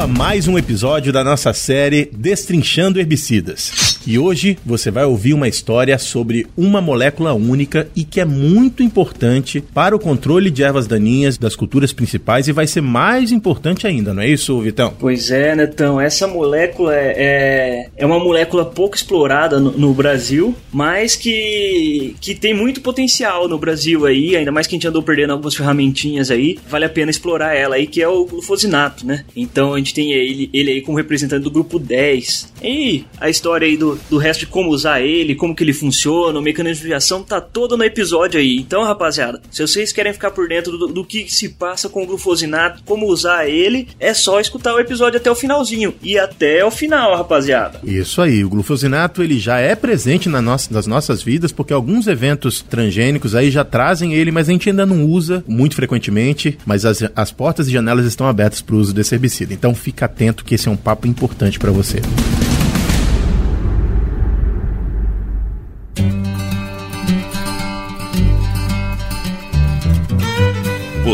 a mais um episódio da nossa série Destrinchando Herbicidas. E hoje você vai ouvir uma história sobre uma molécula única e que é muito importante para o controle de ervas daninhas das culturas principais e vai ser mais importante ainda, não é isso, Vitão? Pois é, Netão. Essa molécula é, é uma molécula pouco explorada no, no Brasil, mas que, que tem muito potencial no Brasil aí, ainda mais que a gente andou perdendo algumas ferramentinhas aí, vale a pena explorar ela aí, que é o glufosinato, né? Então a gente tem ele, ele aí como representante do grupo 10. E a história aí do do, resto de como usar ele, como que ele funciona, o mecanismo de ação, tá todo no episódio aí. Então, rapaziada, se vocês querem ficar por dentro do, do que se passa com o glufosinato, como usar ele, é só escutar o episódio até o finalzinho. E até o final, rapaziada. Isso aí, o glufosinato ele já é presente na nossa, nas nossas vidas, porque alguns eventos transgênicos aí já trazem ele, mas a gente ainda não usa muito frequentemente, mas as, as portas e janelas estão abertas para o uso desse herbicida. Então fica atento que esse é um papo importante para você.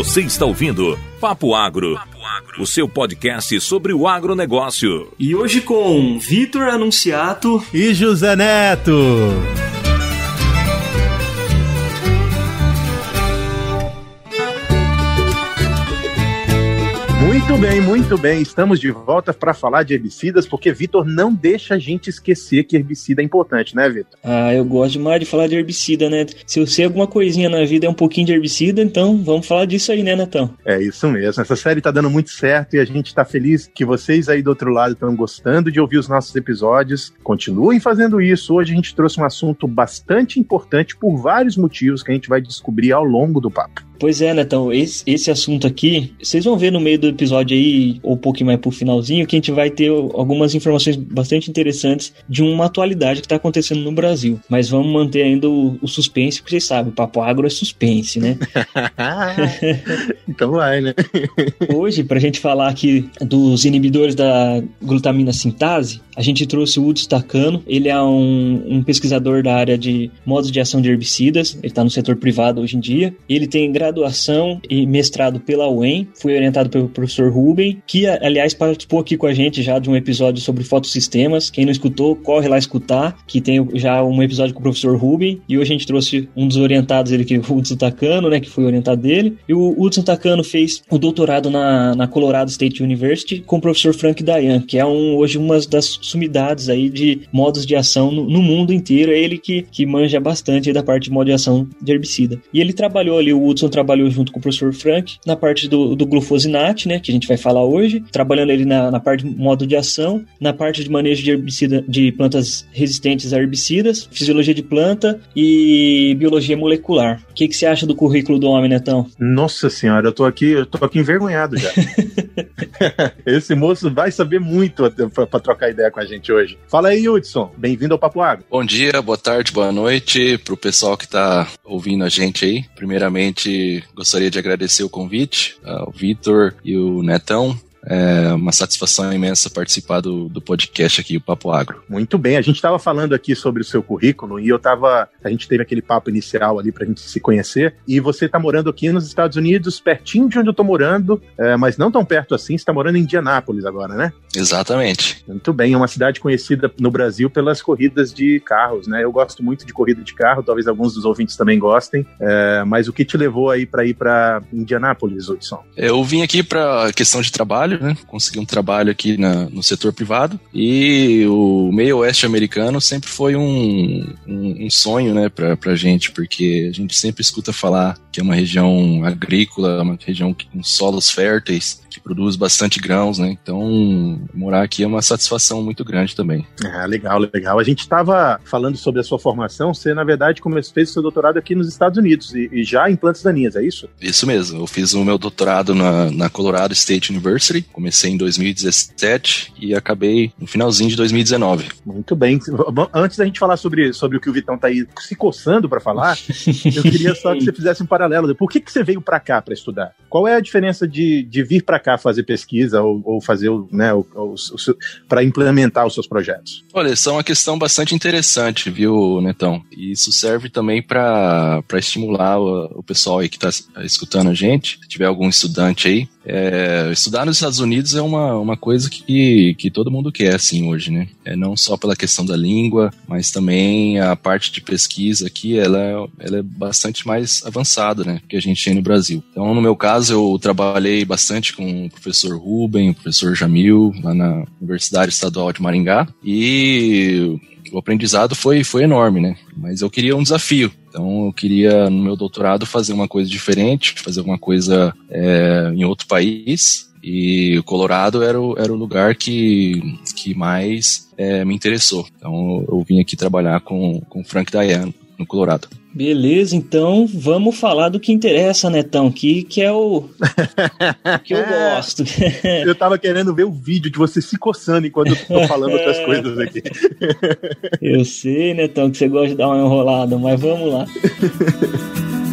Você está ouvindo Papo Agro, Papo Agro, o seu podcast sobre o agronegócio. E hoje com Vitor Anunciato e José Neto. Muito bem, muito bem. Estamos de volta para falar de herbicidas, porque Vitor não deixa a gente esquecer que herbicida é importante, né, Vitor? Ah, eu gosto demais de falar de herbicida, né? Se eu sei alguma coisinha na vida é um pouquinho de herbicida, então vamos falar disso aí, né, Netão? É isso mesmo. Essa série tá dando muito certo e a gente tá feliz que vocês aí do outro lado estão gostando de ouvir os nossos episódios. Continuem fazendo isso. Hoje a gente trouxe um assunto bastante importante por vários motivos que a gente vai descobrir ao longo do papo. Pois é, Netão, esse, esse assunto aqui, vocês vão ver no meio do episódio aí, ou um pouquinho mais pro finalzinho, que a gente vai ter algumas informações bastante interessantes de uma atualidade que está acontecendo no Brasil. Mas vamos manter ainda o, o suspense, porque vocês sabem, o Papo Agro é suspense, né? então vai, né? Hoje, pra gente falar aqui dos inibidores da glutamina sintase, a gente trouxe o Udo Stacano. Ele é um, um pesquisador da área de modos de ação de herbicidas, ele está no setor privado hoje em dia. Ele tem graduação e mestrado pela UEM, foi orientado pelo professor Ruben, que aliás participou aqui com a gente já de um episódio sobre fotossistemas. Quem não escutou, corre lá escutar, que tem já um episódio com o professor Ruben. E hoje a gente trouxe um dos orientados ele, que o Hudson Takano, né, que foi orientado dele. E o Hudson Takano fez o doutorado na, na Colorado State University com o professor Frank Dayan, que é um, hoje uma das sumidades aí de modos de ação no, no mundo inteiro. É ele que, que manja bastante da parte de modo de ação de herbicida. E ele trabalhou ali, o Hudson trabalhou junto com o professor Frank na parte do, do glufosinate, né, que a gente vai falar hoje, trabalhando ele na, na parte de modo de ação, na parte de manejo de herbicida de plantas resistentes a herbicidas, fisiologia de planta e biologia molecular. O que, que você acha do currículo do homem, Netão? Nossa senhora, eu tô aqui, eu tô aqui envergonhado já. Esse moço vai saber muito para trocar ideia com a gente hoje. Fala aí, Hudson. Bem-vindo ao Papo Água. Bom dia, boa tarde, boa noite pro pessoal que tá ouvindo a gente aí. Primeiramente, gostaria de agradecer o convite ao Vitor e o Netão é uma satisfação imensa participar do, do podcast aqui, o Papo Agro. Muito bem, a gente estava falando aqui sobre o seu currículo e eu estava. A gente teve aquele papo inicial ali para a gente se conhecer. E você está morando aqui nos Estados Unidos, pertinho de onde eu estou morando, é, mas não tão perto assim, você está morando em Indianápolis agora, né? Exatamente. Muito bem, é uma cidade conhecida no Brasil pelas corridas de carros, né? Eu gosto muito de corrida de carro, talvez alguns dos ouvintes também gostem. É, mas o que te levou aí para ir para Indianápolis, Hudson? Eu vim aqui para questão de trabalho trabalho, né? Consegui um trabalho aqui na, no setor privado. E o meio oeste americano sempre foi um, um, um sonho, né, pra, pra gente, porque a gente sempre escuta falar que é uma região agrícola, uma região com solos férteis, que produz bastante grãos, né? Então, morar aqui é uma satisfação muito grande também. Ah, legal, legal. A gente estava falando sobre a sua formação. Você, na verdade, começou, fez o seu doutorado aqui nos Estados Unidos e, e, já em plantas daninhas, é isso? Isso mesmo. Eu fiz o meu doutorado na, na Colorado State University. Comecei em 2017 e acabei no finalzinho de 2019. Muito bem. Antes da gente falar sobre, sobre o que o Vitão tá aí se coçando para falar, eu queria só que você fizesse um paralelo. Por que, que você veio para cá para estudar? Qual é a diferença de, de vir para cá? fazer pesquisa ou, ou fazer né, para implementar os seus projetos? Olha, isso é uma questão bastante interessante, viu, Netão? E isso serve também para estimular o, o, pessoal aí que está escutando a gente. Se tiver algum estudante aí, É, estudar nos Estados Unidos é uma, uma coisa que, que todo mundo quer, assim, hoje, né? É não só pela questão da língua, mas também a parte de pesquisa aqui, ela, ela é bastante mais avançada, né? Que a gente tem no Brasil. Então, no meu caso, eu trabalhei bastante com o professor Ruben, o professor Jamil, lá na Universidade Estadual de Maringá, e o aprendizado foi, foi enorme, né? Mas eu queria um desafio. Então eu queria, no meu doutorado, fazer uma coisa diferente, fazer uma coisa é, em outro país. E o Colorado era o, era o lugar que, que mais é, me interessou. Então eu vim aqui trabalhar com, com Frank Diane no Colorado. Beleza, então vamos falar do que interessa, Netão, que, que é o que eu gosto. eu tava querendo ver o vídeo de você se coçando enquanto eu tô falando outras coisas aqui. eu sei, Netão, que você gosta de dar uma enrolada, mas vamos lá.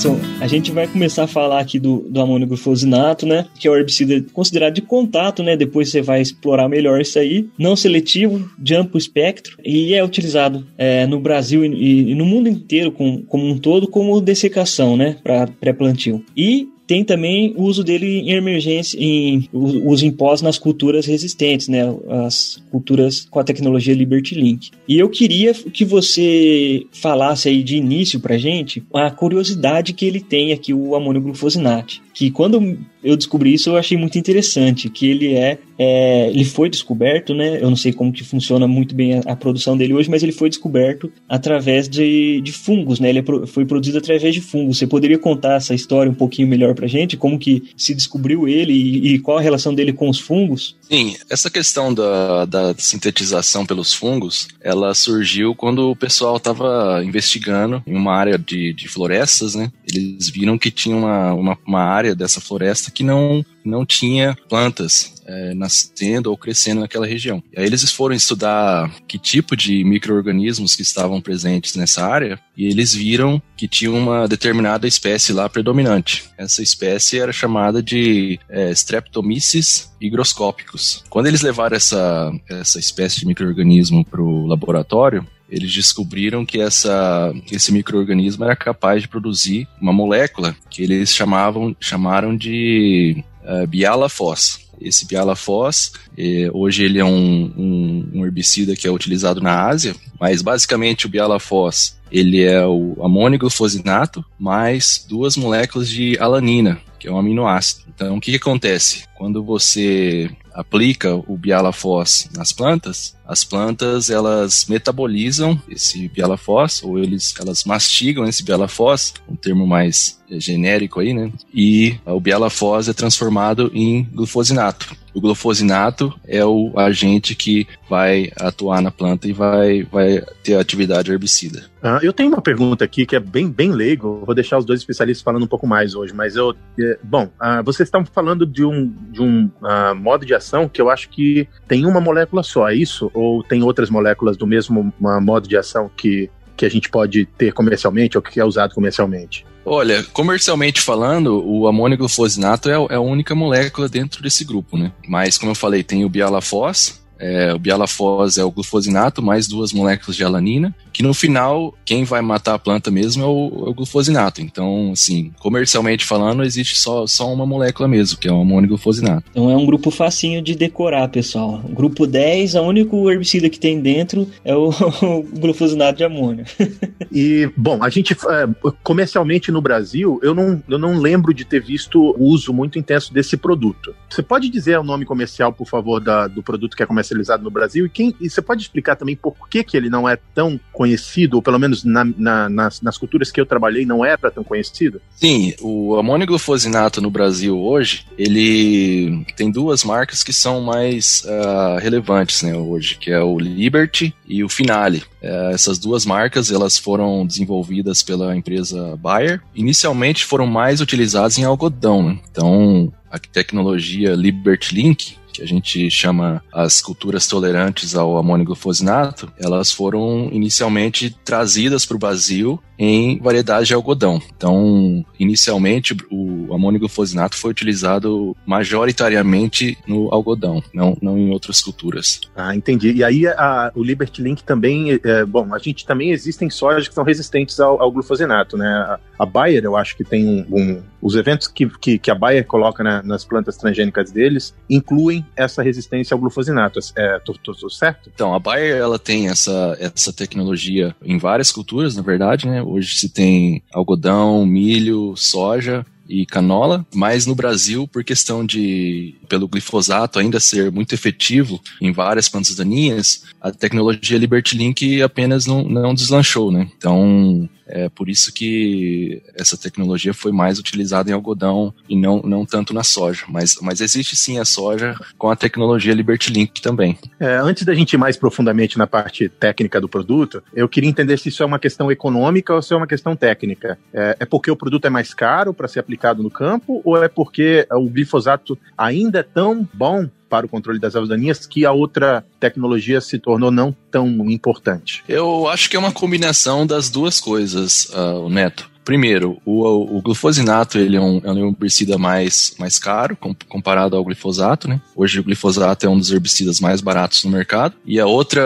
Hudson, a gente vai começar a falar aqui do, do amônio glufosinato, né? Que é o herbicida considerado de contato, né? Depois você vai explorar melhor isso aí. Não seletivo, de amplo espectro e é utilizado é, no Brasil e, e, no mundo inteiro com, como um todo como dessecação, né? Para pré-plantio. E tem também o uso dele em emergência, em uso em pós nas culturas resistentes, né? As culturas com a tecnologia Liberty Link. E eu queria que você falasse aí de início pra gente a curiosidade que ele tem aqui, o amônio glufosinate que quando eu descobri isso eu achei muito interessante, que ele é, é, ele foi descoberto, né? Eu não sei como que funciona muito bem a, a produção dele hoje, mas ele foi descoberto através de, de fungos, né? Ele é pro, foi produzido através de fungos. Você poderia contar essa história um pouquinho melhor pra gente? Como que se descobriu ele e, e qual a relação dele com os fungos? Sim, essa questão da, da sintetização pelos fungos, ela surgiu quando o pessoal estava investigando em uma área de, de florestas, né? Eles viram que tinha uma, uma, uma área área dessa floresta que não, não tinha plantas é, nascendo ou crescendo naquela região. E aí eles foram estudar que tipo de micro-organismos que estavam presentes nessa área e eles viram que tinha uma determinada espécie lá predominante. Essa espécie era chamada de é, Streptomyces higroscópicos. Quando eles levaram essa, essa espécie de micro-organismo para o laboratório, eles descobriram que essa, esse microorganismo era capaz de produzir uma molécula que eles chamavam, chamaram de uh, bialafos. Esse bialafos, eh, hoje ele é um, um, um, herbicida que é utilizado na Ásia, mas basicamente o bialafos ele é o amônio glufosinato mais duas moléculas de alanina, que é um aminoácido. Então, o que, que acontece? Quando você aplica o bialafos nas plantas, as plantas elas metabolizam esse bialafos ou eles elas mastigam esse bialafos, um termo mais genérico aí, né? E o bialafos é transformado em glufosinato. O glufosinato é o agente que vai atuar na planta e vai, vai ter atividade herbicida. Ah, eu tenho uma pergunta aqui que é bem, bem leigo. Vou deixar os dois especialistas falando um pouco mais hoje, mas eu. É, bom, ah, vocês estão falando de um, de um ah, modo de ação que eu acho que tem uma molécula só, é isso? Ou tem outras moléculas do mesmo modo de ação que, que a gente pode ter comercialmente ou que é usado comercialmente? Olha, comercialmente falando, o amônio glufosinato é, é, a única molécula dentro desse grupo, né? Mas, como eu falei, tem o bialafos, é, o bialafos é o glufosinato mais duas moléculas de alanina, que no final, quem vai matar a planta mesmo é o, é o glufosinato. Então, assim, comercialmente falando, existe só, só uma molécula mesmo, que é o amônio glufosinato. Então é um grupo facinho de decorar, pessoal. Grupo 10, o único herbicida que tem dentro é o, o glufosinato de amônio. e, bom, a gente, é, comercialmente no Brasil, eu não, eu não lembro de ter visto o uso muito intenso desse produto. Você pode dizer o nome comercial, por favor, da, do produto que é comercial comercializado no Brasil? E, quem, e você pode explicar também por que, que ele não é tão conhecido, ou pelo menos na, na, nas, nas culturas que eu trabalhei não é para tão conhecido? Sim, o amônio glufosinato no Brasil hoje, ele tem duas marcas que são mais uh, relevantes né, hoje, que é o Liberty e o Finale. Uh, essas duas marcas elas foram desenvolvidas pela empresa Bayer. Inicialmente foram mais utilizadas em algodão. Né? Então, a tecnologia Liberty Link que a gente chama as culturas tolerantes ao amônio glufosinato, elas foram inicialmente trazidas para o Brasil em variedades de algodão. Então, inicialmente, o amônio glufosinato foi utilizado majoritariamente no algodão, não, não em outras culturas. Ah, entendi. E aí a, o Liberty Link também, é, bom, a gente também existem sojas que são resistentes ao, ao glufosinato, né? A, a Bayer, eu acho que tem um, um os eventos que, que, que, a Bayer coloca na, nas plantas transgênicas deles incluem essa resistência ao glufosinato. É, tô, tô, tô certo? Então, a Bayer ela tem essa, essa tecnologia em várias culturas, na verdade, né? Hoje se tem algodão, milho, soja e canola, mas no Brasil, por questão de, pelo glifosato ainda ser muito efetivo em várias plantas daninhas, a tecnologia Liberty Link apenas não, não deslanchou, né? Então, é por isso que essa tecnologia foi mais utilizada em algodão e não, não tanto na soja. Mas, mas existe sim a soja com a tecnologia Liberty Link também. É, antes da gente ir mais profundamente na parte técnica do produto, eu queria entender se isso é uma questão econômica ou se é uma questão técnica. É, é porque o produto é mais caro para ser aplicado no campo ou é porque o glifosato ainda é tão bom para o controle das ervas daninhas que a outra tecnologia se tornou não tão importante? Eu acho que é uma combinação das duas coisas, uh, Neto. Primeiro, o, o glufosinato ele é um, é um herbicida mais, mais caro comparado ao glifosato, né? Hoje o glifosato é um dos herbicidas mais baratos no mercado. E a outra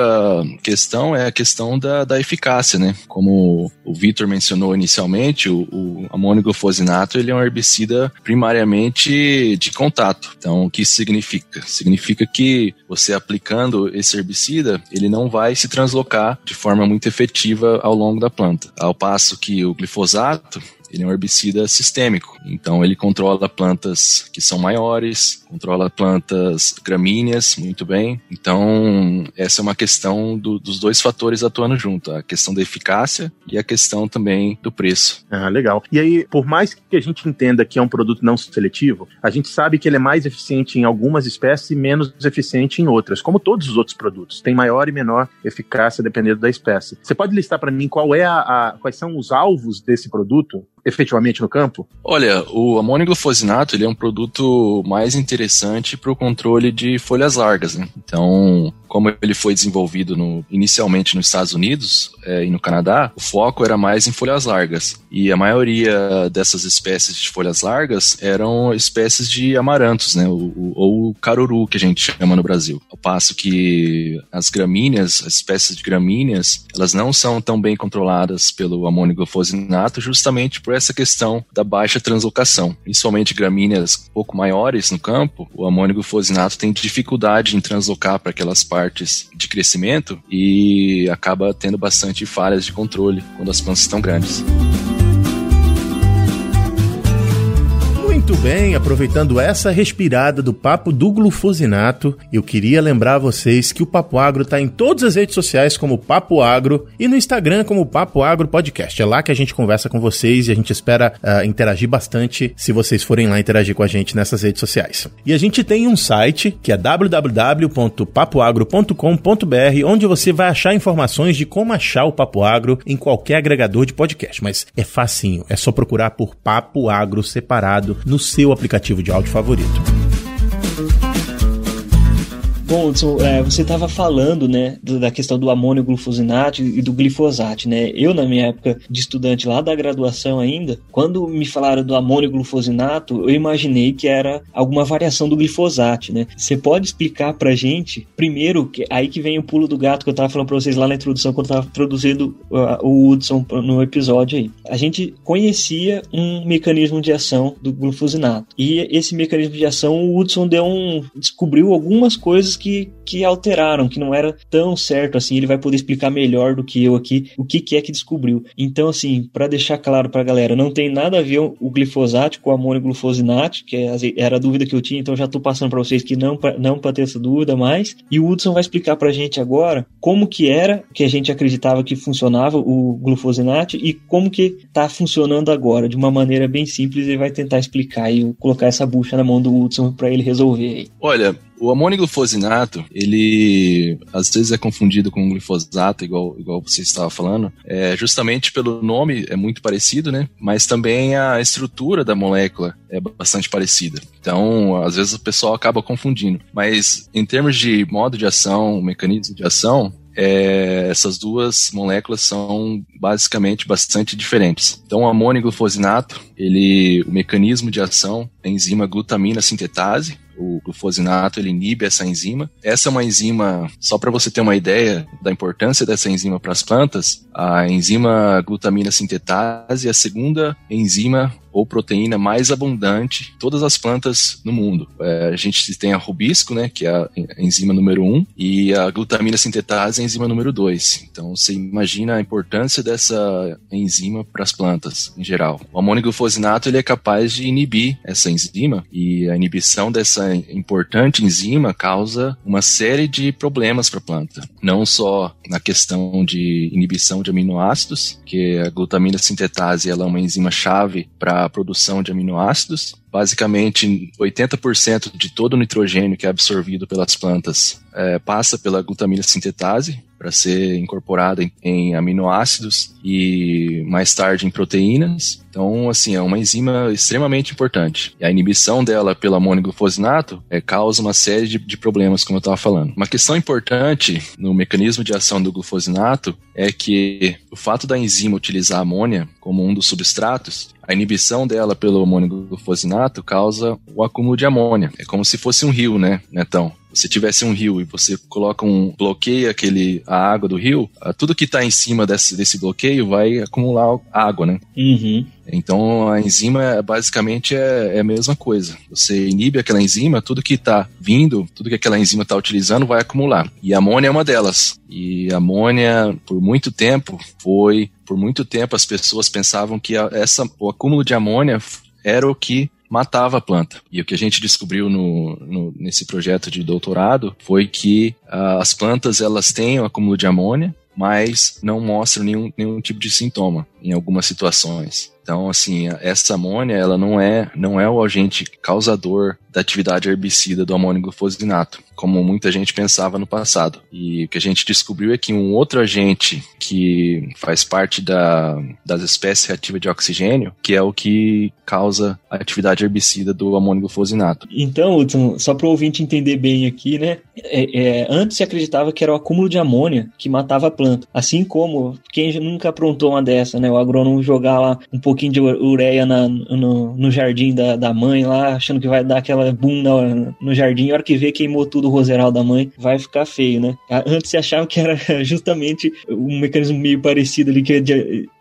questão é a questão da, da eficácia, né? Como o Vitor mencionou inicialmente, o, o amônio glufosinato ele é um herbicida primariamente de contato. Então, o que significa? Significa que você aplicando esse herbicida, ele não vai se translocar de forma muito efetiva ao longo da planta. Ao passo que o glifosato Exato ele é um herbicida sistêmico, então ele controla plantas que são maiores, controla plantas gramíneas muito bem. Então, essa é uma questão do, dos dois fatores atuando junto, a questão da eficácia e a questão também do preço. Ah, legal. E aí, por mais que a gente entenda que é um produto não seletivo, a gente sabe que ele é mais eficiente em algumas espécies e menos eficiente em outras, como todos os outros produtos. Tem maior e menor eficácia dependendo da espécie. Você pode listar para mim qual é a, a, quais são os alvos desse produto efetivamente no campo? Olha, o amônio glufosinato ele é um produto mais interessante para o controle de folhas largas. Né? Então, como ele foi desenvolvido no, inicialmente nos Estados Unidos é, e no Canadá, o foco era mais em folhas largas. E a maioria dessas espécies de folhas largas eram espécies de amarantos, né? O, ou caruru, que a gente chama no Brasil. Ao passo que as gramíneas, as espécies de gramíneas, elas não são tão bem controladas pelo amônio glufosinato justamente por essa questão da baixa translocação. Principalmente gramíneas um pouco maiores no campo, o amônio glufosinato tem dificuldade em translocar para aquelas partes partes de crescimento e acaba tendo bastante falhas de controle quando as plantas estão grandes. Muito bem, aproveitando essa respirada do papo do glufosinato, eu queria lembrar vocês que o Papo Agro está em todas as redes sociais como Papo Agro e no Instagram como Papo Agro Podcast. É lá que a gente conversa com vocês e a gente espera uh, interagir bastante se vocês forem lá interagir com a gente nessas redes sociais. E a gente tem um site que é www.papoagro.com.br onde você vai achar informações de como achar o Papo Agro em qualquer agregador de podcast, mas é facinho, é só procurar por Papo Agro separado no seu aplicativo de áudio favorito. Bom, Hudson, é, você estava falando, né, da questão do amônio glufosinato e do glifosato, né? Eu, na minha época de estudante lá da graduação ainda, quando me falaram do amônio glufosinato, eu imaginei que era alguma variação do glifosato, né? Você pode explicar pra gente, primeiro, que, aí que vem o pulo do gato que eu estava falando pra vocês lá na introdução, quando eu tava introduzindo uh, o Hudson no episódio aí. A gente conhecia um mecanismo de ação do glufosinato. E esse mecanismo de ação, o Hudson deu um, descobriu algumas coisas que, que alteraram, que não era tão certo assim. Ele vai poder explicar melhor do que eu aqui o que, que é que descobriu. Então, assim, para deixar claro pra galera, não tem nada a ver o glifosato com o amônio glufosinato, que é era a dúvida que eu tinha, então já tô passando para vocês que não, não para ter essa dúvida mais. E o Hudson vai explicar pra gente agora como que era que a gente acreditava que funcionava o glufosinato e como que tá funcionando agora, de uma maneira bem simples, ele vai tentar explicar e colocar essa bucha na mão do Hudson para ele resolver. Olha, o amônio glufosinato, ele às vezes é confundido com glifosato, igual, igual você estava falando, é, justamente pelo nome é muito parecido, né? Mas também a estrutura da molécula é bastante parecida. Então, às vezes o pessoal acaba confundindo. Mas em termos de modo de ação, mecanismo de ação, é, essas duas moléculas são basicamente bastante diferentes. Então, o amônio glufosinato, ele, o mecanismo de ação é a enzima glutamina sintetase, o glufosinato ele inibe essa enzima. Essa é uma enzima, só para você ter uma ideia da importância dessa enzima para as plantas, a enzima glutamina sintetase é a segunda enzima ou proteína mais abundante em todas as plantas no mundo. É, a gente tem a rubisco, né, que é a enzima número 1, um, e a glutamina sintetase a enzima número 2. Então você imagina a importância dessa enzima para as plantas em geral. O amônio ele é capaz de inibir essa enzima e a inibição dessa importante enzima causa uma série de problemas para a planta. Não só na questão de inibição de aminoácidos, que a glutamina sintetase ela é uma enzima chave para a produção de aminoácidos. Basicamente, 80% de todo o nitrogênio que é absorvido pelas plantas é, passa pela glutamina sintetase para ser incorporada em, em, aminoácidos e mais tarde em proteínas. Então, assim, é uma enzima extremamente importante. E a inibição dela pelo amônio glufosinato é, causa uma série de, de problemas, como eu estava falando. Uma questão importante no mecanismo de ação do glufosinato é que o fato da enzima utilizar amônia como um dos substratos, a inibição dela pelo amônio glufosinato causa o acúmulo de amônia. É como se fosse um rio, né, Netão? você tivesse um rio e você coloca um bloqueia aquele a água do rio, tudo que está em cima desse, desse bloqueio vai acumular água, né? Uhum. Então a enzima basicamente é, é, a mesma coisa. Você inibe aquela enzima, tudo que está vindo, tudo que aquela enzima está utilizando vai acumular. E a amônia é uma delas. E a amônia, por muito tempo, foi. Por muito tempo as pessoas pensavam que essa, o acúmulo de amônia era o que matava a planta. E o que a gente descobriu no, no nesse projeto de doutorado foi que uh, as plantas elas têm o acúmulo de amônia, mas não mostram nenhum, nenhum tipo de sintoma em algumas situações. Então, assim, essa amônia, ela não é, não é o agente causador da atividade herbicida do amônio glufosinato, como muita gente pensava no passado. E o que a gente descobriu é que um outro agente que faz parte da, das espécies reativas de oxigênio, que é o que causa a atividade herbicida do amônio glufosinato. Então, Hudson, só para o ouvinte entender bem aqui, né? É, é, antes se acreditava que era o acúmulo de amônia que matava a planta. Assim como quem nunca aprontou uma dessa, né? O agrônomo jogar lá um pouquinho de ureia na, no, no jardim da, da mãe lá, achando que vai dar aquela boom no, jardim, a hora que vê queimou tudo o roseral da mãe, vai ficar feio, né? Antes se achava que era justamente um mecanismo meio parecido ali, que é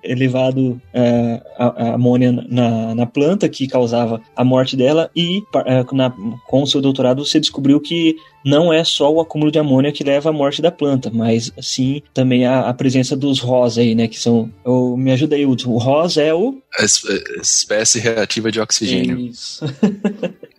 levado é, a, a, amônia na, na planta, que causava a morte dela, e é, na, com o seu doutorado você descobriu que não é só o acúmulo de amônia que leva à morte da planta, mas sim também a, a presença dos ROS aí, né? Que são. Eu, me ajuda aí, Hudson. O ROS é o. A espécie reativa de oxigênio. Isso.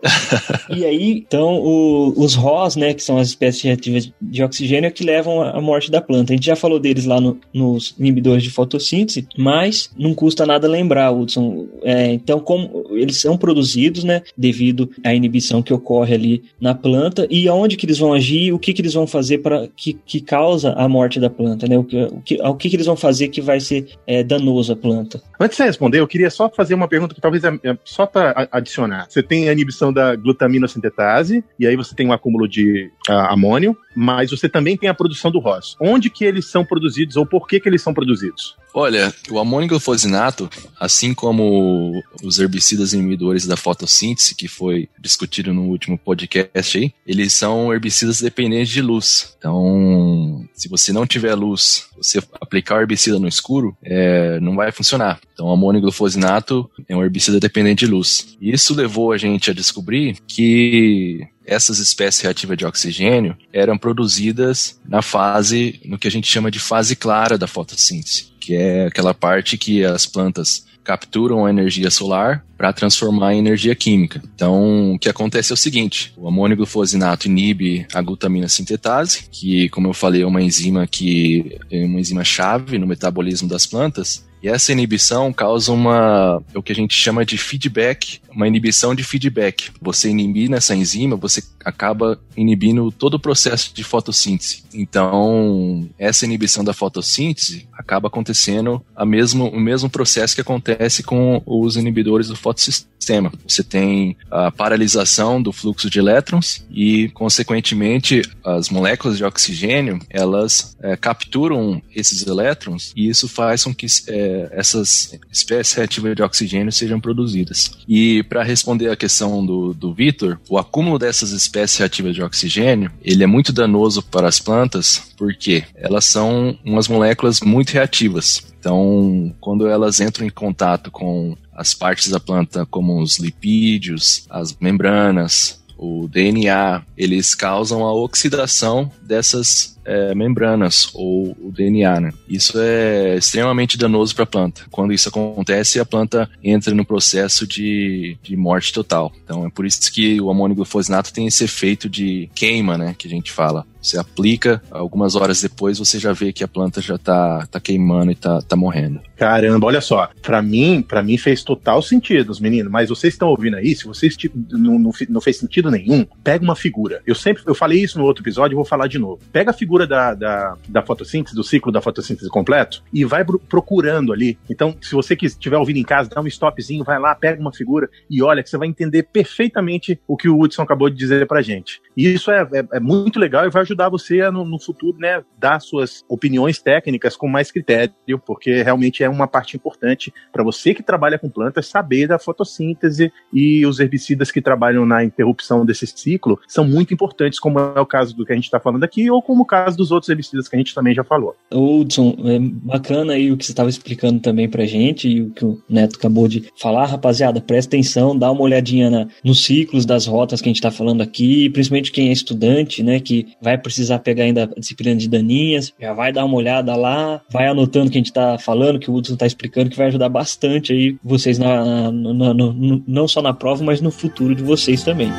e aí, então, o, os ROS, né, que são as espécies reativas de oxigênio, é que levam à morte da planta. A gente já falou deles lá no, nos inibidores de fotossíntese, mas não custa nada lembrar, Hudson. É, então, como eles são produzidos, né, devido à inibição que ocorre ali na planta e aonde que eles vão agir, o que que eles vão fazer para que, que causa a morte da planta, né? O que, o que, o que, que eles vão fazer que vai ser é, danoso à planta. Antes de você responder, eu queria só fazer uma pergunta que talvez é, é só para adicionar. Você tem a inibição da glutamina sintetase, e aí você tem um acúmulo de uh, amônio, mas você também tem a produção do ROS. Onde que eles são produzidos ou por que que eles são produzidos? Olha, o amônio glufosinato, assim como os herbicidas inibidores da fotossíntese, que foi discutido no último podcast aí, eles são herbicidas dependentes de luz. Então, se você não tiver luz, você aplicar o herbicida no escuro, é, não vai funcionar. Então, o amônio glufosinato é um herbicida dependente de luz. Isso levou a gente a descobrir que essas espécies reativas de oxigênio eram produzidas na fase, no que a gente chama de fase clara da fotossíntese, que é aquela parte que as plantas capturam a energia solar para transformar em energia química. Então, o que acontece é o seguinte: o amônio glufosinato inibe a glutamina sintetase, que, como eu falei, é uma enzima que é uma enzima chave no metabolismo das plantas, e essa inibição causa uma, o que a gente chama de feedback, uma inibição de feedback. Você inibir nessa enzima, você acaba inibindo todo o processo de fotossíntese. Então, essa inibição da fotossíntese acaba acontecendo a mesmo, o mesmo processo que acontece com os inibidores do fotossistema. Você tem a paralisação do fluxo de elétrons e, consequentemente, as moléculas de oxigênio elas é, capturam esses elétrons e isso faz com que é, essas espécies reativas de oxigênio sejam produzidas. E para responder à questão do, do Vitor, o acúmulo dessas espécies reativas de oxigênio ele é muito danoso para as plantas porque elas são umas moléculas muito reativas. Então, quando elas entram em contato com as partes da planta, como os lipídios, as membranas, o DNA, eles causam a oxidação dessas é, membranas ou o DNA. Né? Isso é extremamente danoso para a planta. Quando isso acontece, a planta entra no processo de, de morte total. Então é por isso que o amônio glufosinato tem esse efeito de queima, né, que a gente fala. Você aplica, algumas horas depois você já vê que a planta já tá, tá queimando e tá, tá morrendo. Caramba, olha só. Para mim, para mim fez total sentido, os meninos. Mas vocês estão ouvindo aí, se vocês tipo, não, não, não, fez sentido nenhum, pega uma figura. Eu sempre, eu falei isso no outro episódio, e vou falar de novo. Pega a figura da, da, da fotossíntese, do ciclo da fotossíntese completo, e vai procurando ali. Então, se você estiver ouvindo em casa, dá um stopzinho, vai lá, pega uma figura e olha que você vai entender perfeitamente o que o Hudson acabou de dizer pra gente. E isso é, é, é muito legal e vai ajudar ajudar você a, no, no, futuro, né, dar suas opiniões técnicas com mais critério, porque realmente é uma parte importante para você que trabalha com plantas saber da fotossíntese e os herbicidas que trabalham na interrupção desse ciclo são muito importantes, como é o caso do que a gente está falando aqui, ou como o caso dos outros herbicidas que a gente também já falou. Hudson, é bacana aí o que você estava explicando também pra gente e o que o Neto acabou de falar, rapaziada, presta atenção, dá uma olhadinha na, nos ciclos das rotas que a gente está falando aqui, principalmente quem é estudante, né, que vai precisar pegar ainda a disciplina de daninhas, já vai dar uma olhada lá, vai anotando o que a gente está falando, que o Hudson está explicando, que vai ajudar bastante aí vocês na, na, na, não só na prova, mas no futuro de vocês também.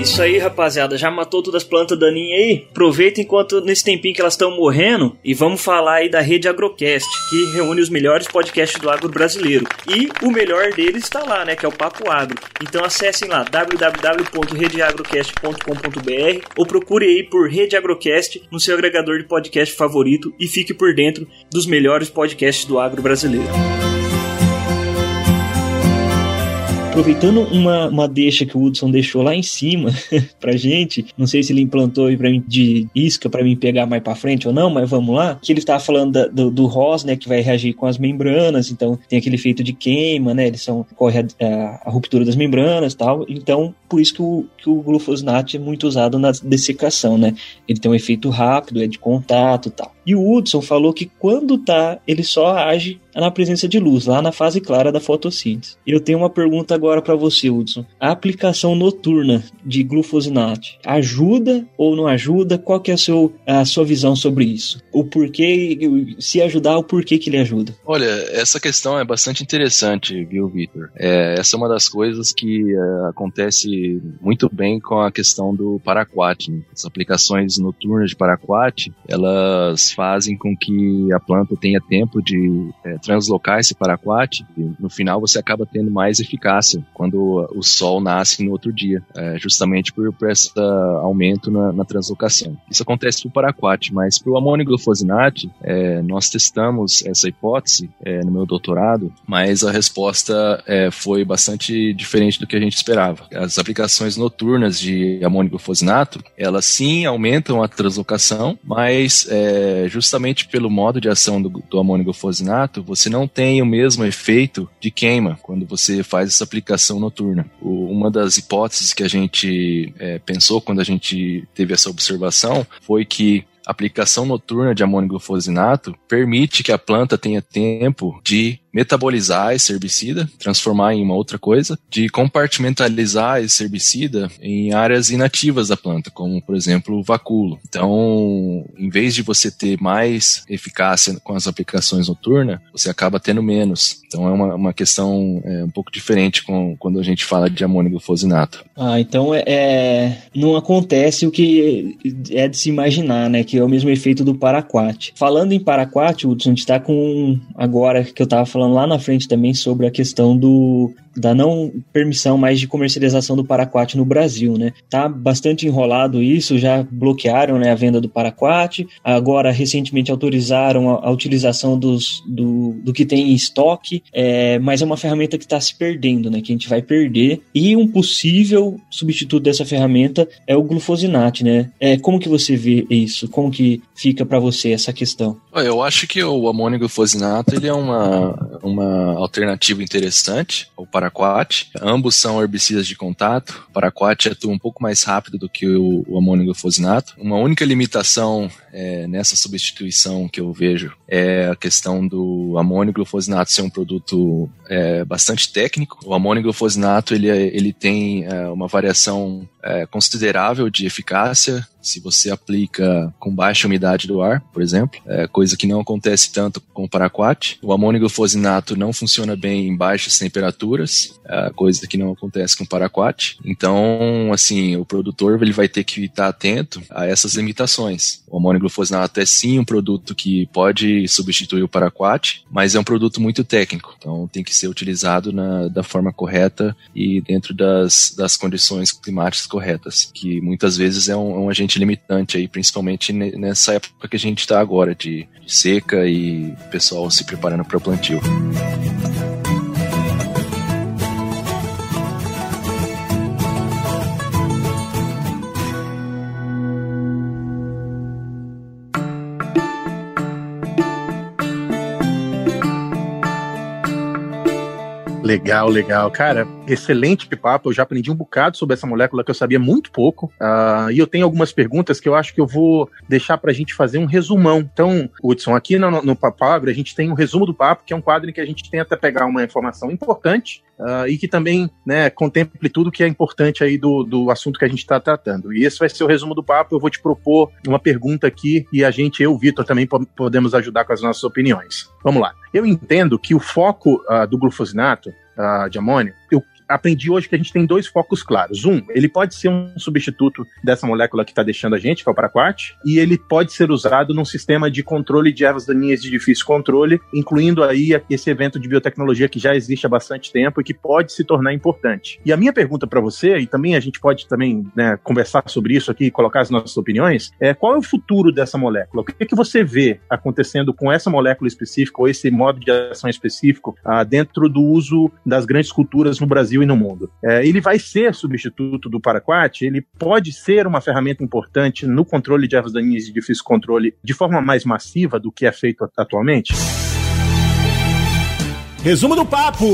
Isso aí, rapaziada. Já matou todas as plantas daninhas aí? Aproveita enquanto nesse tempinho que elas estão morrendo e vamos falar aí da Rede Agrocast, que reúne os melhores podcasts do agro brasileiro. E o melhor deles está lá, né? Que é o Papo Agro. Então acessem lá www.redeagrocast.com.br ou procure aí por Rede Agrocast no seu agregador de podcast favorito e fique por dentro dos melhores podcasts do agro brasileiro aproveitando uma, uma deixa que o Hudson deixou lá em cima pra gente, não sei se ele implantou aí pra mim de isca para mim pegar mais para frente ou não, mas vamos lá, que ele estava falando da, do, do ROS, né, que vai reagir com as membranas, então tem aquele efeito de queima, né, eles são, corre a, a, a ruptura das membranas tal, então por isso que o, que o glufosinato é muito usado na dessecação, né, ele tem um efeito rápido, é de contato tal. E o Hudson falou que quando tá, ele só age na presença de luz, lá na fase clara da fotossíntese. Eu tenho uma pergunta agora para você, Hudson. A aplicação noturna de glufosinato ajuda ou não ajuda? Qual que é a, seu, a sua visão sobre isso? O porquê, se ajudar, o porquê que ele ajuda? Olha, essa questão é bastante interessante, viu, Victor? É, essa é uma das coisas que é, acontece muito bem com a questão do paraquat. Né? As aplicações noturnas de paraquat, elas fazem com que a planta tenha tempo de é, translocar esse paraquat e no final você acaba tendo mais eficácia quando o sol nasce no outro dia, é, justamente por, por esse aumento na, na, translocação. Isso acontece para o paraquat, mas para o amônio glufosinato, é, nós testamos essa hipótese é, no meu doutorado, mas a resposta é, foi bastante diferente do que a gente esperava. As aplicações noturnas de amônio glufosinato, elas sim aumentam a translocação, mas é, justamente pelo modo de ação do, do amônio glufosinato, você não tem o mesmo efeito de queima quando você faz essa aplicação noturna. O, uma das hipóteses que a gente é, pensou quando a gente teve essa observação foi que a aplicação noturna de amônio glufosinato permite que a planta tenha tempo de metabolizar esse herbicida, transformar em uma outra coisa, de compartimentalizar esse herbicida em áreas inativas da planta, como por exemplo o vacúolo. Então, em vez de você ter mais eficácia com as aplicações noturnas, você acaba tendo menos. Então é uma, uma questão é, um pouco diferente com, quando a gente fala de amônio glufosinato. Ah, então é, é, não acontece o que é de se imaginar, né? Que é o mesmo efeito do paraquat. Falando em paraquat, Hudson, a gente está com agora que eu estava falando falando lá na frente também sobre a questão do da não permissão mais de comercialização do paraquat no Brasil, né? Tá bastante enrolado isso, já bloquearam né, a venda do paraquat, agora recentemente autorizaram a, a utilização dos, do, do que tem em estoque, é, mas é uma ferramenta que está se perdendo, né? Que a gente vai perder e um possível substituto dessa ferramenta é o glufosinato, né? É, como que você vê isso? Como que fica para você essa questão? Eu acho que o amônio glufosinato ele é uma, uma alternativa interessante ao paraquat. Ambos são herbicidas de contato. O paraquat atua um pouco mais rápido do que o, o amônio glufosinato. Uma única limitação é, nessa substituição que eu vejo é a questão do amônio glufosinato ser um produto é, bastante técnico. O amônio glufosinato ele, ele tem é, uma variação é, considerável de eficácia se você aplica com baixa umidade do ar, por exemplo, é, coisa que não acontece tanto com o paraquat. O amônio glufosinato não funciona bem em baixas temperaturas, é, coisa que não acontece com o paraquat. Então, assim, o produtor ele vai ter que estar atento a essas limitações. O amônio glufosinato é sim um produto que pode substituir o paraquat, mas é um produto muito técnico, então tem que ser utilizado na, da forma correta e dentro das, das condições climáticas corretas, que muitas vezes é um, é um agente limitante aí, principalmente nessa época que a gente está agora de, de seca e pessoal se preparando para o plantio. Legal, legal. Cara, excelente papo. Eu já aprendi um bocado sobre essa molécula que eu sabia muito pouco. Uh, e eu tenho algumas perguntas que eu acho que eu vou deixar para a gente fazer um resumão. Então, Hudson, aqui no, no a gente tem um resumo do papo, que é um quadro em que a gente tenta pegar uma informação importante uh, e que também né, contemple tudo que é importante aí do, do assunto que a gente está tratando. E esse vai ser o resumo do papo. Eu vou te propor uma pergunta aqui e a gente, eu, Vitor, também podemos ajudar com as nossas opiniões. Vamos lá. Eu entendo que o foco uh, do glufosinato uh, de amônio, eu aprendi hoje que a gente tem dois focos claros. Um, ele pode ser um substituto dessa molécula que está deixando a gente, que é o paraquat, e ele pode ser usado num sistema de controle de ervas daninhas de difícil controle, incluindo aí esse evento de biotecnologia que já existe há bastante tempo e que pode se tornar importante. E a minha pergunta para você, e também a gente pode também né, conversar sobre isso aqui, colocar as nossas opiniões, é qual é o futuro dessa molécula? O que, é que você vê acontecendo com essa molécula específica ou esse modo de ação específico ah, dentro do uso das grandes culturas no Brasil Brasil e no mundo. É, ele vai ser substituto do Paraquat, ele pode ser uma ferramenta importante no controle de ervas daninhas de difícil controle de forma mais massiva do que é feito atualmente? Resumo do papo!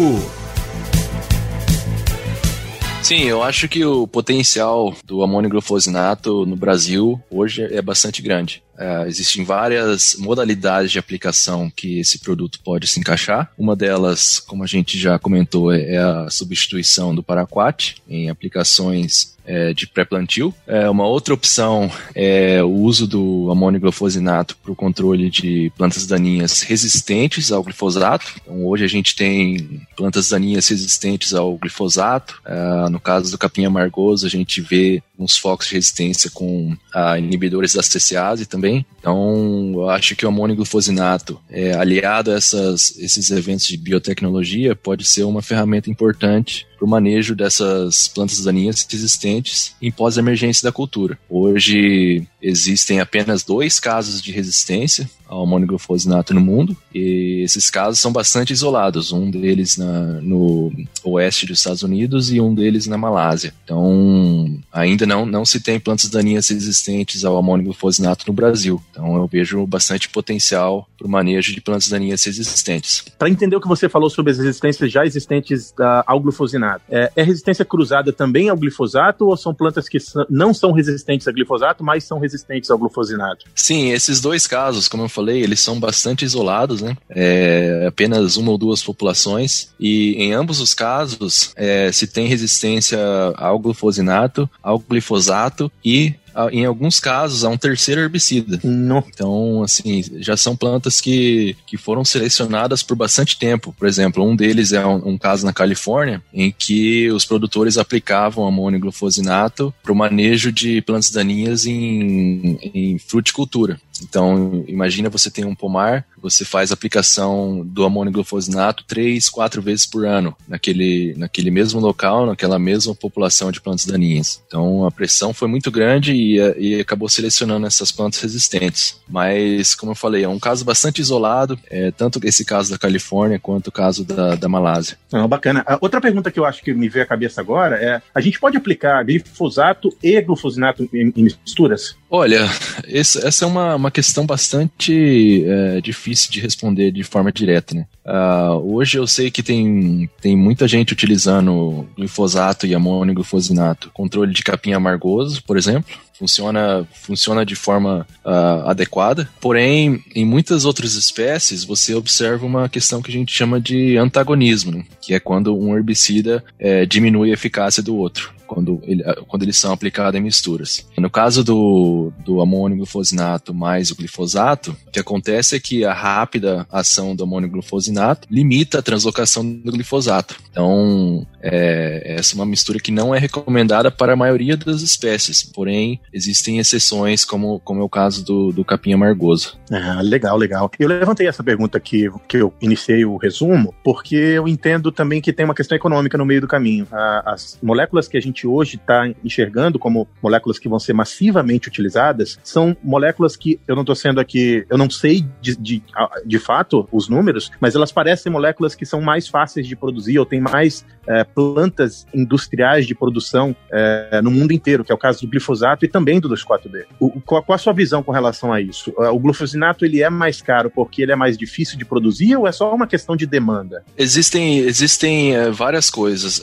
Sim, eu acho que o potencial do amônio glufosinato no Brasil hoje é bastante grande. É, existem várias modalidades de aplicação que esse produto pode se encaixar. Uma delas, como a gente já comentou, é a substituição do paraquat em aplicações é, de pré-plantio. É, uma outra opção é o uso do amônio glufosinato para o controle de plantas daninhas resistentes ao glifosato. Então, hoje a gente tem plantas daninhas resistentes ao glifosato. É, no caso do capim amargoso, a gente vê uns focos de resistência com inibidores das TCAs também. Então, eu acho que o amônio glufosinato, é, aliado a essas, esses eventos de biotecnologia, pode ser uma ferramenta importante para o manejo dessas plantas daninhas existentes em pós-emergência da cultura. Hoje existem apenas dois casos de resistência ao amônio glufosinato no mundo e esses casos são bastante isolados, um deles na, no oeste dos Estados Unidos e um deles na Malásia. Então, ainda não, não se tem plantas daninhas resistentes ao amônio glufosinato no Brasil. Então, eu vejo bastante potencial para o manejo de plantas daninhas resistentes. Para entender o que você falou sobre as resistências já existentes uh, ao glufosinato, é, é, resistência cruzada também ao glifosato ou são plantas que não são resistentes a glifosato, mas são resistentes ao glufosinato? Sim, esses dois casos, como eu falei, eles são bastante isolados, né? É, apenas uma ou duas populações e em ambos os casos é, se tem resistência ao glufosinato, ao glifosato e em alguns casos, a um terceiro herbicida. Não. Então, assim, já são plantas que, que foram selecionadas por bastante tempo. Por exemplo, um deles é um, um caso na Califórnia, em que os produtores aplicavam amônio glufosinato para o manejo de plantas daninhas em, em fruticultura. Então, imagina você tem um pomar, você faz aplicação do amônio glufosinato três, quatro vezes por ano naquele, naquele mesmo local, naquela mesma população de plantas daninhas. Então, a pressão foi muito grande e, e acabou selecionando essas plantas resistentes. Mas, como eu falei, é um caso bastante isolado, é, tanto esse caso da Califórnia quanto o caso da, da Malásia. Ah, bacana. A outra pergunta que eu acho que me veio à cabeça agora é: a gente pode aplicar glifosato e glufosinato em, em misturas? Olha, esse, essa é uma, uma questão bastante é, difícil de responder de forma direta, né? Uh, hoje eu sei que tem, tem muita gente utilizando glifosato e amônio glufosinato, controle de capim amargoso, por exemplo, funciona, funciona de forma uh, adequada. Porém, em muitas outras espécies, você observa uma questão que a gente chama de antagonismo, né? que é quando um herbicida é, diminui a eficácia do outro quando, ele, quando eles são aplicados em misturas. No caso do, do amônio glufosinato mais o glifosato, o que acontece é que a rápida ação do amônio glufosinato limita a translocação do glifosato. Então, é, essa é uma mistura que não é recomendada para a maioria das espécies, porém, existem exceções, como, como é o caso do, do capim amargoso. Ah, legal, legal. Eu levantei essa pergunta aqui, que eu iniciei o resumo, porque eu entendo também que tem uma questão econômica no meio do caminho. As moléculas que a gente hoje está enxergando como moléculas que vão ser massivamente utilizadas são moléculas que eu não estou sendo aqui, eu não sei de, de, de fato os números, mas elas parecem moléculas que são mais fáceis de produzir ou tem mais é, plantas industriais de produção é, no mundo inteiro, que é o caso do glifosato e também do 2,4-D. Qual, qual, a sua visão com relação a isso? É, o glufosinato ele é mais caro porque ele é mais difícil de produzir ou é só uma questão de demanda? Existem, existem é, várias coisas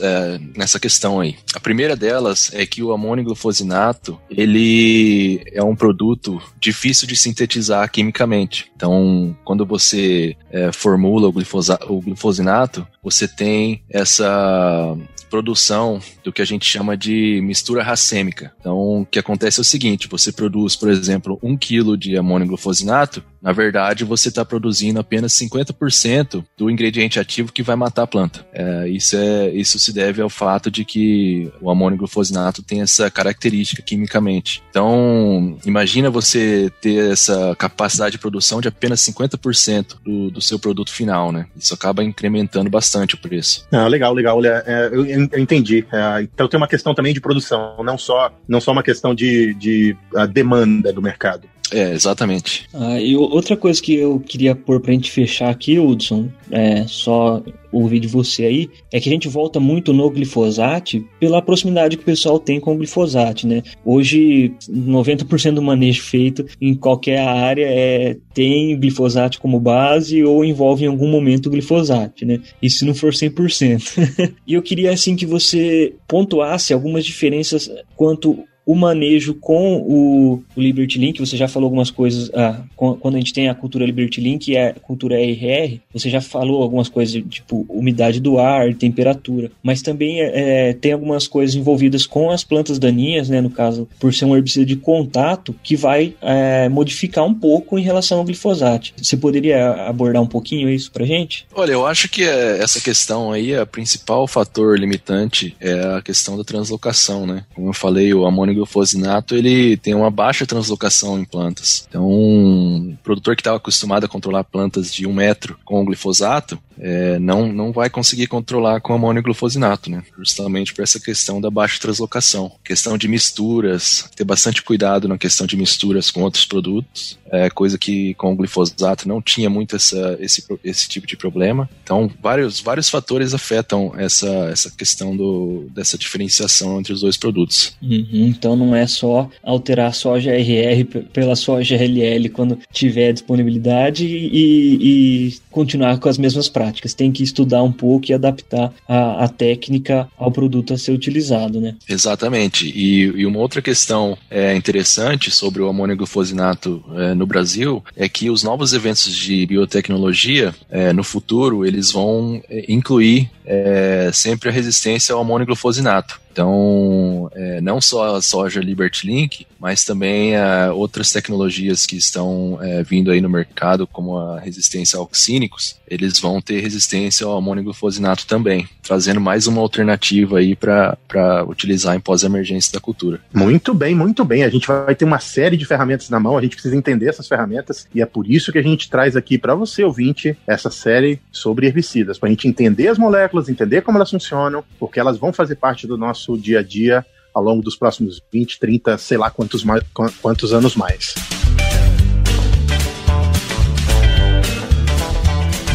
nessa questão aí. A primeira delas é que o amônio glufosinato ele é um produto difícil de sintetizar quimicamente. Então, quando você é, formula o, o glufosinato, você tem essa produção do que a gente chama de mistura racêmica. Então, o que acontece é o seguinte: você produz, por exemplo, um quilo de amônio glufosinato, na verdade, você está produzindo apenas 50% do ingrediente ativo que vai matar a planta. É, isso, é, isso se deve ao fato de que o amônio glufosinato tem essa característica quimicamente. Então, imagina você ter essa capacidade de produção de apenas 50% do, do seu produto final, né? Isso acaba incrementando bastante o preço. Ah, legal, legal. É, eu, eu entendi. É, então tem uma questão também de produção, não só, não só uma questão de, de demanda do mercado. É, exatamente. Ah, e outra coisa que eu queria pôr pra gente fechar aqui, Hudson, é só ouvir de você aí, é que a gente volta muito no glifosato pela proximidade que o pessoal tem com o glifosato, né? Hoje, 90% do manejo feito em qualquer área é, tem glifosato como base ou envolve em algum momento o glifosato, né? E se não for 100%. e eu queria, assim, que você pontuasse algumas diferenças quanto o manejo com o, o Liberty Link, você já falou algumas coisas, ah, quando a gente tem a cultura Liberty Link e a cultura RR, você já falou algumas coisas, tipo umidade do ar, temperatura, mas também é, é, tem algumas coisas envolvidas com as plantas daninhas, né, no caso, por ser um herbicida de contato, que vai é, modificar um pouco em relação ao glifosato. Você poderia abordar um pouquinho isso pra gente? Olha, eu acho que é, essa questão aí, a principal fator limitante é a questão da translocação, né? Como eu falei, o amônio glufosinato ele tem uma baixa translocação em plantas. Então, um produtor que estava acostumado a controlar plantas de um metro com o glifosato, é, não, não vai conseguir controlar com amônio glufosinato, né? Justamente por essa questão da baixa translocação. Questão de misturas, ter bastante cuidado na questão de misturas com outros produtos, é, coisa que com o glifosato não tinha muito essa, esse, esse tipo de problema. Então, vários, vários fatores afetam essa, essa questão do, dessa diferenciação entre os dois produtos. Uhum, então, não é só alterar a soja RR pela soja RLL quando tiver disponibilidade e, e continuar com as mesmas práticas. Tem que estudar um pouco e adaptar a, a técnica ao produto a ser utilizado, né? Exatamente. E, e uma outra questão é, interessante sobre o amônio glufosinato é, no Brasil é que os novos eventos de biotecnologia é, no futuro eles vão é, incluir é, sempre a resistência ao amônio glufosinato. Então, é, não só a soja Liberty Link, mas também é, outras tecnologias que estão é, vindo aí no mercado, como a resistência a oxínicos, eles vão ter resistência ao amônio glufosinato também, trazendo mais uma alternativa aí para utilizar em pós-emergência da cultura. Muito bem, muito bem. A gente vai ter uma série de ferramentas na mão, a gente precisa entender essas ferramentas e é por isso que a gente traz aqui para você, ouvinte, essa série sobre herbicidas, para a gente entender as moléculas, entender como elas funcionam, porque elas vão fazer parte do nosso dia a dia ao longo dos próximos 20, 30, sei lá quantos, mais, quantos anos mais.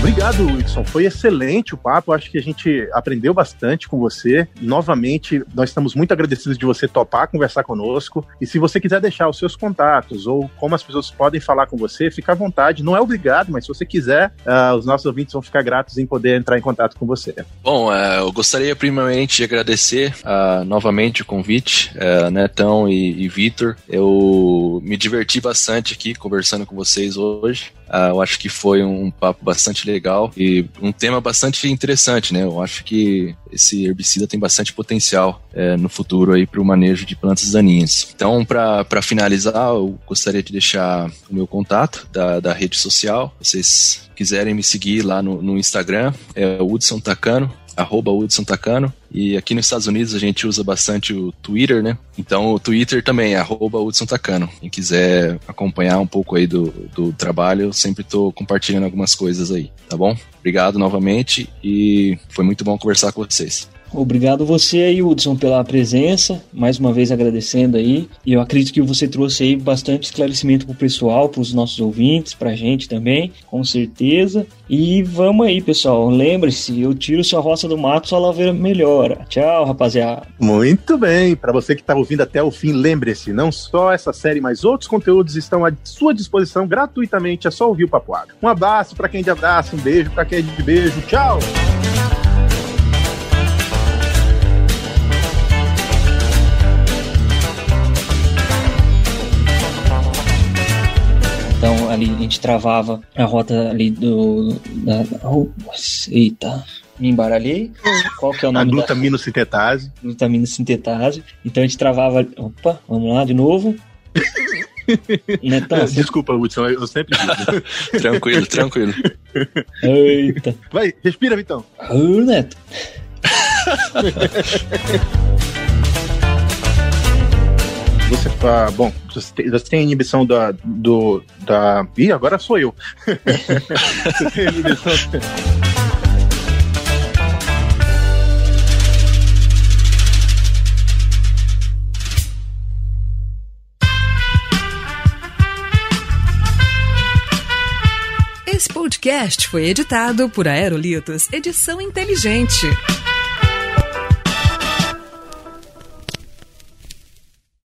Obrigado, Wilson. Foi excelente o papo. Acho que a gente aprendeu bastante com você. Novamente, nós estamos muito agradecidos de você topar conversar conosco. E se você quiser deixar os seus contatos ou como as pessoas podem falar com você, fica à vontade. Não é obrigado, mas se você quiser, uh, os nossos ouvintes vão ficar gratos em poder entrar em contato com você. Bom, uh, eu gostaria primeiramente de agradecer uh, novamente o convite, uh, Netão e, e Vitor. Eu me diverti bastante aqui conversando com vocês hoje. Uh, eu acho que foi um papo bastante legal e um tema bastante interessante, né? Eu acho que esse herbicida tem bastante potencial é, no futuro aí para o manejo de plantas daninhas. Então, para finalizar, eu gostaria de deixar o meu contato da, da rede social. Vocês quiserem me seguir lá no, no Instagram, é Hudson Tacano, arroba Hudson Tacano. E aqui nos Estados Unidos a gente usa bastante o Twitter, né? Então o Twitter também é arroba Hudson Tacano. Quem quiser acompanhar um pouco aí do, do trabalho, eu sempre estou compartilhando algumas coisas aí, tá bom? Obrigado novamente e foi muito bom conversar com vocês. Obrigado você aí, Hudson, pela presença. Mais uma vez agradecendo aí. E eu acredito que você trouxe aí bastante esclarecimento pro pessoal, pros nossos ouvintes, pra gente também, com certeza. E vamos aí, pessoal. Lembre-se, eu tiro sua roça do mato, sua lavoura melhora. Tchau, rapaziada. Muito bem. Para você que tá ouvindo até o fim, lembre-se, não só essa série, mas outros conteúdos estão à sua disposição gratuitamente. É só ouvir o Papo. Um abraço para quem é de abraço, um beijo para quem é de beijo. Tchau. Então ali a gente travava a rota ali do. Da, oh, eita. Me embaralhei. Qual que é o nome? A glutamina da... sintetase. Glutamina sintetase. Então a gente travava. Opa, vamos lá de novo. Netão, Desculpa, Hudson, eu sempre tranquilo, tranquilo. Eita. Vai, respira, Vitão. Ô, Neto. você tá, bom, você tem, inibição da, do, da, ih, agora sou eu. você tem inibição... Esse podcast foi editado por Aerolitos Edição Inteligente.